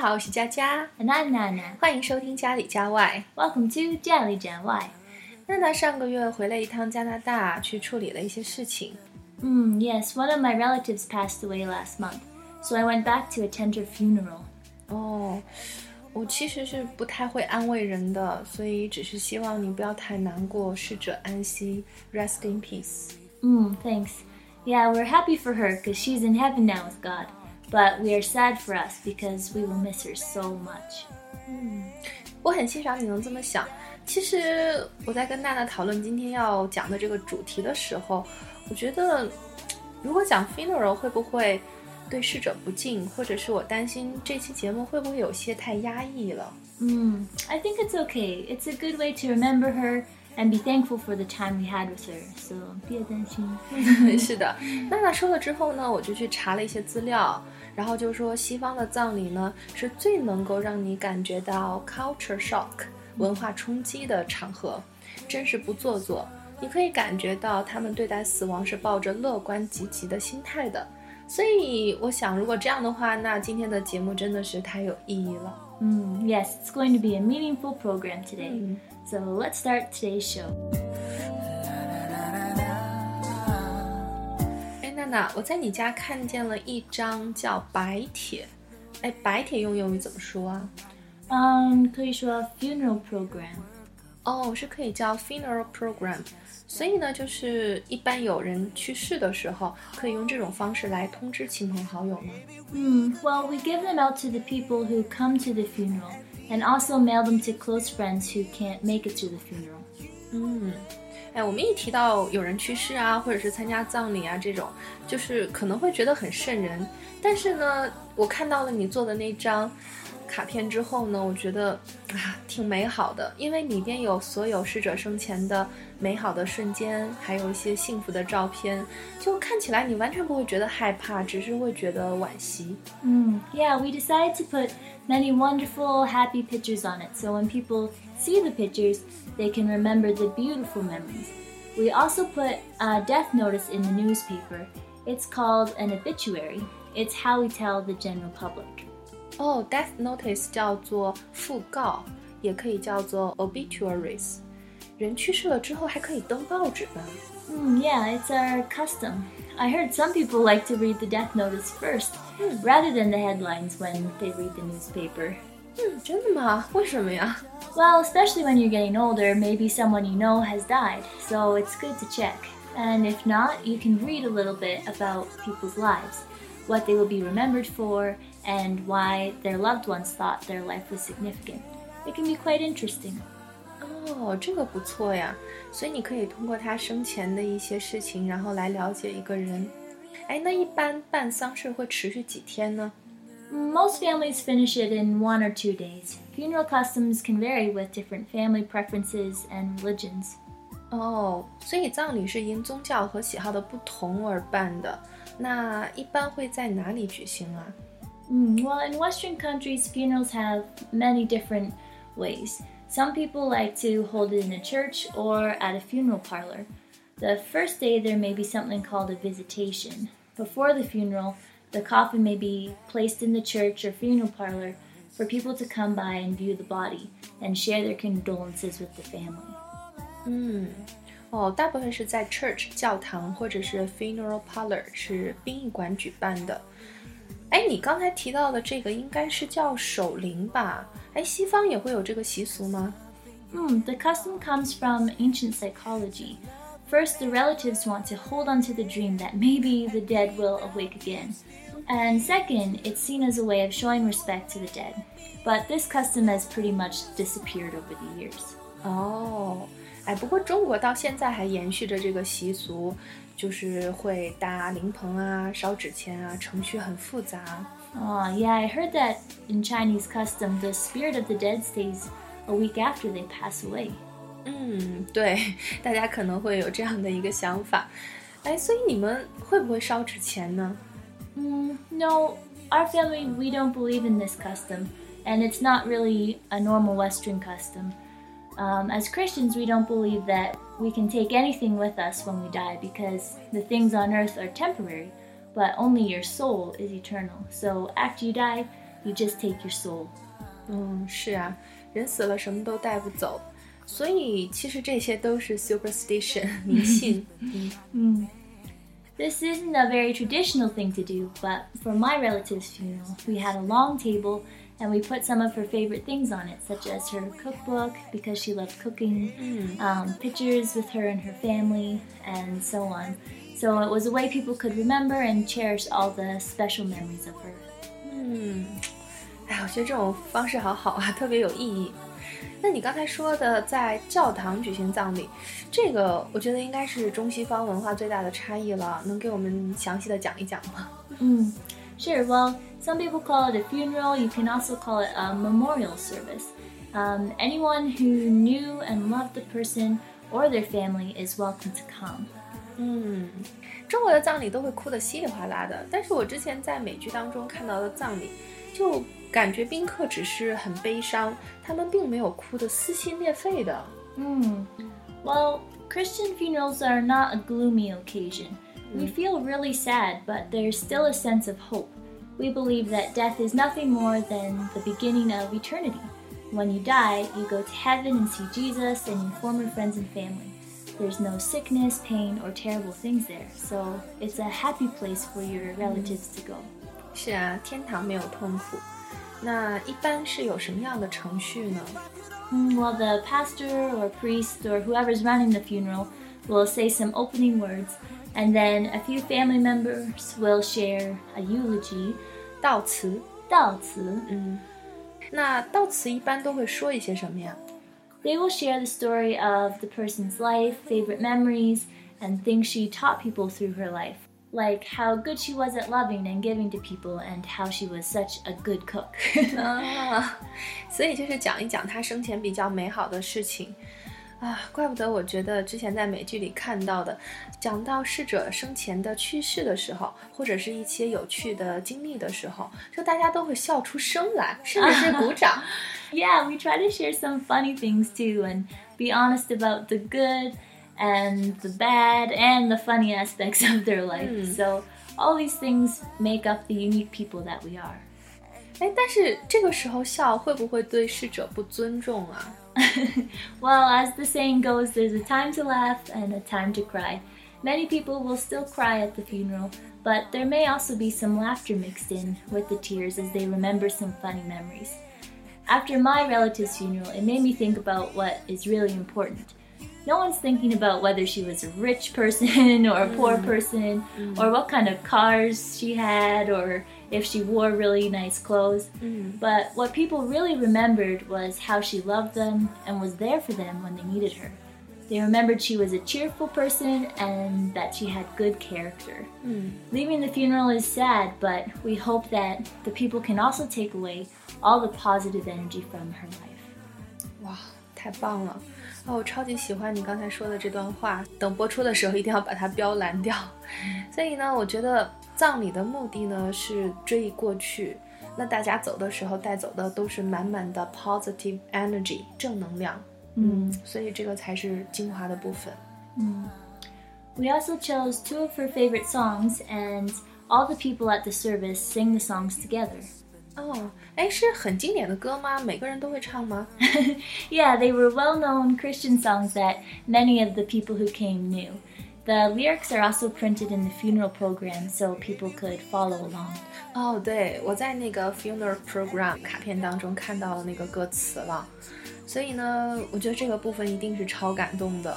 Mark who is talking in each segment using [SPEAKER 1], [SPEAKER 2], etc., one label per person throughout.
[SPEAKER 1] 大家好，我是佳佳，
[SPEAKER 2] And I'm Nana.
[SPEAKER 1] 欢迎收听家里家外。
[SPEAKER 2] Welcome to Jelly Jan Y.
[SPEAKER 1] 娜娜上个月回了一趟加拿大，去处理了一些事情。
[SPEAKER 2] Mm, yes, one of my relatives passed away last month, so I went back to attend her funeral.
[SPEAKER 1] 哦，我其实是不太会安慰人的，所以只是希望你不要太难过，逝者安息，Rest in peace。
[SPEAKER 2] Mm, thanks. Yeah, we're happy for her because she's in heaven now with God. But we are sad for us because we will miss her so much.
[SPEAKER 1] 我很欣赏你能这么想。其实我在跟娜娜讨论今天要讲的这个主题的时候，我觉得如果讲 funeral 会不会对逝者不敬，或者是我担心这期节目会不会有些太压抑了。
[SPEAKER 2] Mm, I think it's okay. It's a good way to remember her and be thankful for the time we had with her. So be attention.
[SPEAKER 1] 是的，娜娜说了之后呢，我就去查了一些资料， 然后就说西方的葬礼呢是最能够让你感觉到 culture shock 文化冲击的场合，真是不做作。你可以感觉到他们对待死亡是抱着乐观积极的心态的。所以我想，如果这样的话，那今天的节目真的是太有意义了。
[SPEAKER 2] Mm, yes, it's going to be a meaningful program today.
[SPEAKER 1] Mm.
[SPEAKER 2] So let's start today's show.
[SPEAKER 1] 哎，娜娜，我在你家看见了一张叫白帖。哎，白帖用英语怎么说啊？
[SPEAKER 2] Um, 可以说 funeral program.
[SPEAKER 1] 哦，是可以叫 funeral program，所以呢，就是一般有人去世的时候，可以用这种方式来通知亲朋好友吗？
[SPEAKER 2] Hmm. Well, we give them out to the people who come to the funeral, and also mail them to close friends who can't make it to the funeral.
[SPEAKER 1] 嗯， 哎，我们一提到有人去世啊，或者是参加葬礼啊这种，就是可能会觉得很瘆人。但是呢，我看到了你做的那张卡片之后呢，我觉得啊挺美好的，因为里边有所有逝者生前的美好的瞬间，还有一些幸福的照片，就看起来你完全不会觉得害怕，只是会觉得惋惜。
[SPEAKER 2] Hmm. Yeah, we decided to put many wonderful, happy pictures on it, so when people see the pictures, they can remember the beautiful memories. We also put a death notice in the newspaper. It's called an obituary. It's how we tell the general public.
[SPEAKER 1] 哦、d e a t h notice 叫做讣告，也可以叫做 obituaries。 人去世了之后还可以登报纸呢。
[SPEAKER 2] Hmm, yeah, it's our custom. I heard some people like to read the death notice first, rather than the headlines when they read the newspaper.
[SPEAKER 1] 嗯，真的吗？为什么呀？
[SPEAKER 2] Well, especially when you're getting older, maybe someone you know has died, so it's good to check. And if not, you can read a little bit about people's lives, what they will be remembered for, and why their loved ones thought their life was significant. It can be quite interesting.
[SPEAKER 1] 哦，这个不错呀。所以你可以通过他生前的一些事情，然后来了解一个人。哎，那一般办丧事会持续几天呢？
[SPEAKER 2] Most families finish it in one or two days. Funeral customs can vary with different family preferences and religions.
[SPEAKER 1] 哦，所以葬礼是因宗教和喜好的不同而办的。那一般会在哪里举行啊？
[SPEAKER 2] Mm, well, in Western countries, funerals have many different ways. Some people like to hold it in a church or at a funeral parlor. The first day, there may be something called a visitation. Before the funeral, the coffin may be placed in the church or funeral parlor for people to come by and view the body and share their condolences with the family.
[SPEAKER 1] 嗯，哦，大部分是在 church 教堂或者是 funeral parlor 是殡仪馆举办的。 哎，你刚才提到的这个应该是叫守灵吧？哎，西方也会有这个习俗吗？
[SPEAKER 2] Hmm, the custom comes from ancient psychology. First, the relatives want to hold on to the dream that maybe the dead will awake again. And second, it's seen as a way of showing respect to the dead. But this custom has pretty much disappeared over the years.
[SPEAKER 1] 哦，哎，不过中国到现在还延续着这个习俗， 就是会搭灵棚啊、烧纸钱啊，程序很复杂。
[SPEAKER 2] Ah, yeah, I heard that in Chinese custom, the spirit of the dead stays a week after they pass away.
[SPEAKER 1] 嗯，对，大家可能会有这样的一个想法。哎，所以你们会不会烧纸钱呢？
[SPEAKER 2] Mm, no, our family, we don't believe in this custom, and it's not really a normal Western custom. Um, as Christians, we don't believe that we can take anything with us when we die because the things on earth are temporary, but only your soul is eternal. So after you die, You just take your soul.
[SPEAKER 1] 嗯，是啊，人死了什么都带不走，所以其实这些都是 superstition 迷信。嗯。
[SPEAKER 2] This isn't a very traditional thing to do, but for my relative's funeral, we had a long table and we put some of her favorite things on it, such as her cookbook because she loved cooking, mm. um, pictures with her and her family, and so on. So it was a way people could remember and cherish all the special memories of her.
[SPEAKER 1] 嗯，哎，我觉得这种方式好好啊，特别有意义。那你刚才说的在教堂举行葬礼，这个我觉得应该是中西方文化最大的差异了，能给我们详细的讲一讲吗？
[SPEAKER 2] 嗯 ，Sure. Well, some people call it a funeral. You can also call it a memorial service. Um, anyone who knew and loved the person or their family is welcome to come.
[SPEAKER 1] 嗯，中国的葬礼都会哭得稀里哗啦的，但是我之前在美剧当中看到的葬礼，就感觉宾客只是很悲伤，他们并没有哭得撕心裂肺的。
[SPEAKER 2] 嗯，Well, Christian funerals are not a gloomy occasion. We feel really sad, but there's still a sense of hope. We believe that death is nothing more than the beginning of eternity. When you die, you go to heaven and see Jesus and your former friends and family. There's no sickness, pain, or terrible things there, so it's a happy place for your relatives to go.
[SPEAKER 1] 是啊，天堂没有痛苦。那一般是有什么样的程序呢？
[SPEAKER 2] Well, the pastor or priest or whoever's running the funeral will say some opening words, and then a few family members will share a eulogy.
[SPEAKER 1] 悼词，
[SPEAKER 2] 悼词，
[SPEAKER 1] 嗯，那悼词一般都会说一些什么呀？
[SPEAKER 2] They will share the story of the person's life, favorite memories, and things she taught people through her life like how good she was at loving and giving to people and how she was such a good cook
[SPEAKER 1] 啊，所以就是讲一讲她生前比较美好的事情 啊，怪不得我觉得之前在美剧里看到的，讲到逝者生前的趣事的时候，或者是一些有趣的经历的时候，就大家都会笑出声来，甚至是鼓掌。
[SPEAKER 2] yeah, we try to share some funny things too and be honest about the good and the bad and the funny aspects of their life. Mm. So all these things make up the unique people that we are.
[SPEAKER 1] 哎，但是这个时候笑会不会对逝者不尊重啊
[SPEAKER 2] Well, as the saying goes, there's a time to laugh and a time to cry. Many people will still cry at the funeral, but there may also be some laughter mixed in with the tears as they remember some funny memories. After my relative's funeral, it made me think about what is really important no one's thinking about whether she was a rich person or a poor mm. person mm. or what kind of cars she had or if she wore really nice clothes. Mm. But what people really remembered was how she loved them and was there for them when they needed her. They remembered she was a cheerful person and that she had good character. Mm. Leaving the funeral is sad, but we hope that the people can also take away all the positive energy from her life.
[SPEAKER 1] Wow, 太棒了！ 哦，我超级喜欢你刚才说的这段话。等播出的时候一定要把它标蓝掉。所以呢，我觉得葬礼的目的呢是追忆过去。那大家走的时候带走的都是满满的 positive energy 正能量。嗯，所以这个才是精华的部分。
[SPEAKER 2] 嗯。We also chose two of her favorite songs, and all the people at the service sing the songs together.
[SPEAKER 1] 哦，哎，是很经典的歌吗？每个人都会唱吗？
[SPEAKER 2] Yeah, they were well-known Christian songs that many of the people who came knew. The lyrics are also printed in the funeral program, so people could follow along.
[SPEAKER 1] 哦，对，我在那个 funeral program 卡片当中看到了那个歌词了，所以呢，我觉得这个部分一定是超感动的。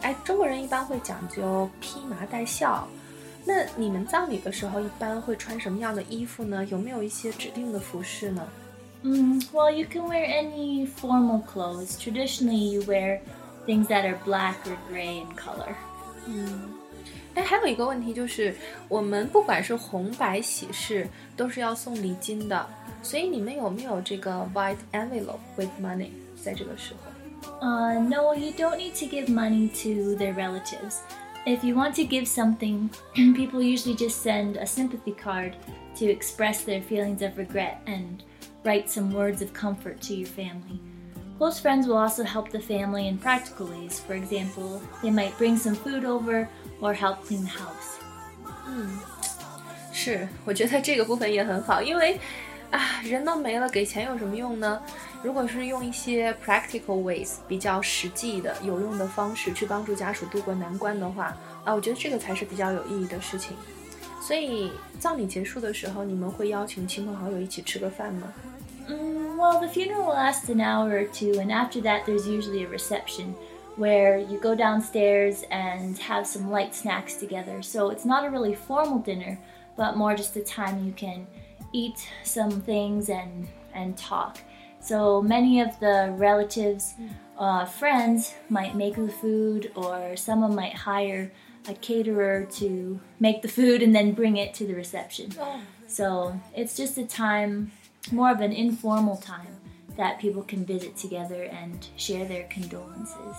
[SPEAKER 1] 哎，中国人一般会讲究披麻戴孝。 那你们葬礼的时候一般会穿什么样的衣服呢？有没有一些指定的服饰呢？
[SPEAKER 2] 嗯，Well, you can wear any formal clothes. Traditionally, you wear things that are black or gray in color.
[SPEAKER 1] 嗯，哎，还有一个问题就是，我们不管是红白喜事，都是要送礼金的。所以你们有没有这个 white envelope with money 在这个时候？
[SPEAKER 2] Uh, no, you don't need to give money to their relatives. If you want to give something, people usually just send a sympathy card to express their feelings of regret and write some words of comfort to your family. Close friends will also help the family in practical ways. For example, they might bring some food over or help clean the house.
[SPEAKER 1] 嗯，是，我觉得这个部分也很好，因为 啊，人都没了，给钱有什么用呢？如果是用一些 practical ways 比较实际的、有用的方式去帮助家属度过难关的话，啊，我觉得这个才是比较有意义的事情。所以葬礼结束的时候，你们会邀请亲朋好友一起吃个饭吗？
[SPEAKER 2] Mm, well, the funeral will last an hour or two, and after that, there's usually a reception where you go downstairs and have some light snacks together. So it's not a really formal dinner, but more just a time you can eat some things and and talk. So many of the relatives, uh, friends might make the food, or someone might hire a caterer to make the food and then bring it to the reception.
[SPEAKER 1] Oh.
[SPEAKER 2] So it's just a time, more of an informal time that people can visit together and share their condolences.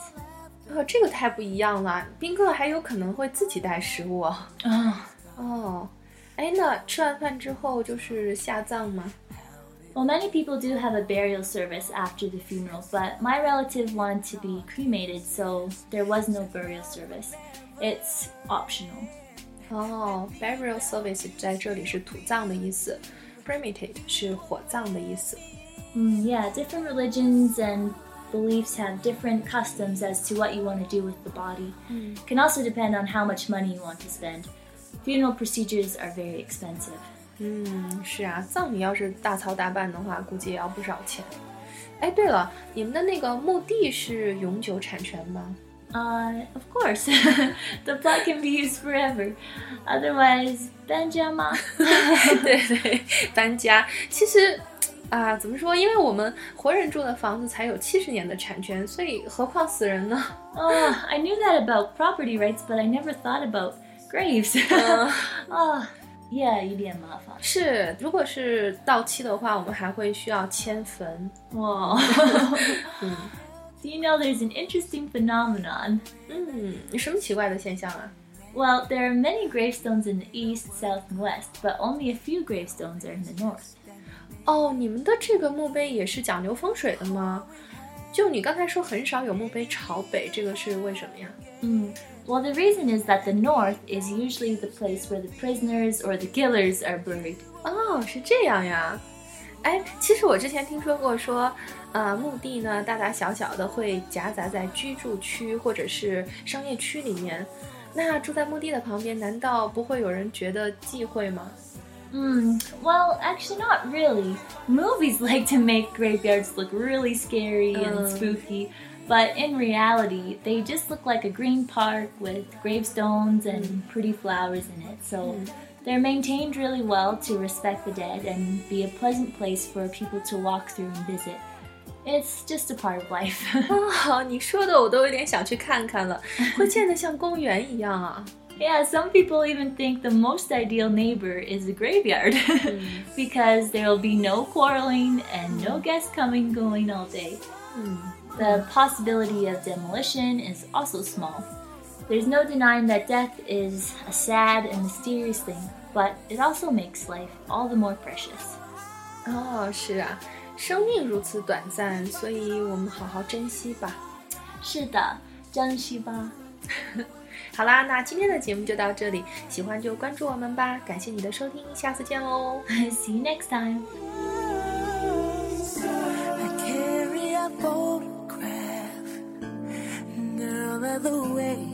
[SPEAKER 1] 哦，这个太不一样了，宾客还有可能会自己带食物哦。
[SPEAKER 2] Oh.
[SPEAKER 1] 哦， 哎，那吃完饭之后就是下葬吗？
[SPEAKER 2] Well, many people do have a burial service after the funeral, but my relative wanted to be cremated, so there was no burial service. It's optional.
[SPEAKER 1] 哦，burial service 在这里是土葬的意思，cremated 是火葬的意思。
[SPEAKER 2] Mm, yeah, different religions and beliefs have different customs as to what you want to do with the body. Can also depend on how much money you want to spend. Funeral procedures are very expensive.
[SPEAKER 1] 嗯，是啊，葬礼要是大操大办的话，估计也要不少钱。哎，对了，你们的那个墓地是永久产权吗？
[SPEAKER 2] Uh, of course, the plot can be used forever. Otherwise, Benjamin.
[SPEAKER 1] 对对，搬家其实啊，怎么说？因为我们活人住的房子才有七十年的产权，所以何况死人呢？
[SPEAKER 2] oh, I knew that about property rights, but I never thought about graves.
[SPEAKER 1] 嗯
[SPEAKER 2] oh, yeah, 有点麻烦。
[SPEAKER 1] 是，如果是到期的话，我们还会需要迁坟。
[SPEAKER 2] Whoa. Do you know there's an interesting phenomenon?
[SPEAKER 1] 嗯，什么奇怪的现象啊？
[SPEAKER 2] Well, there are many gravestones in the east, south, and west, but only a few gravestones are in the north.
[SPEAKER 1] 哦，你们的这个墓碑也是讲究风水的吗？ 就你刚才说很少有墓碑朝北，这个是为什么呀
[SPEAKER 2] ？Mm. Well, the reason is that the north is usually the place where the prisoners or the killers are buried.
[SPEAKER 1] 哦，是这样呀。哎，其实我之前听说过说，呃，墓地呢大大小小的会夹杂在居住区或者是商业区里面。那住在墓地的旁边，难道不会有人觉得忌讳吗？
[SPEAKER 2] Hmm. Well, actually, not really. Movies like to make graveyards look really scary and
[SPEAKER 1] Uh.
[SPEAKER 2] spooky, but in reality, they just look like a green park with gravestones and pretty flowers in it. So they're maintained really well to respect the dead and be a pleasant place for people to walk through and visit. It's just a part of life.
[SPEAKER 1] 啊，你说的我都有点想去看看了，会建得像公园一样啊。
[SPEAKER 2] yeah, some people even think the most ideal neighbor is a graveyard because there will be no quarreling and no guests coming and going all day.
[SPEAKER 1] 嗯，
[SPEAKER 2] The possibility of demolition is also small. There's no denying that death is a sad and mysterious thing, but it also makes life all the more precious.
[SPEAKER 1] 哦，是啊，生命如此短暂，所以我们好好珍惜吧。
[SPEAKER 2] 是的，珍惜吧。
[SPEAKER 1] 好啦，那今天的节目就到这里，喜欢就关注我们吧。感谢你的收听，下次见喽。
[SPEAKER 2] See you next time.
[SPEAKER 3] The way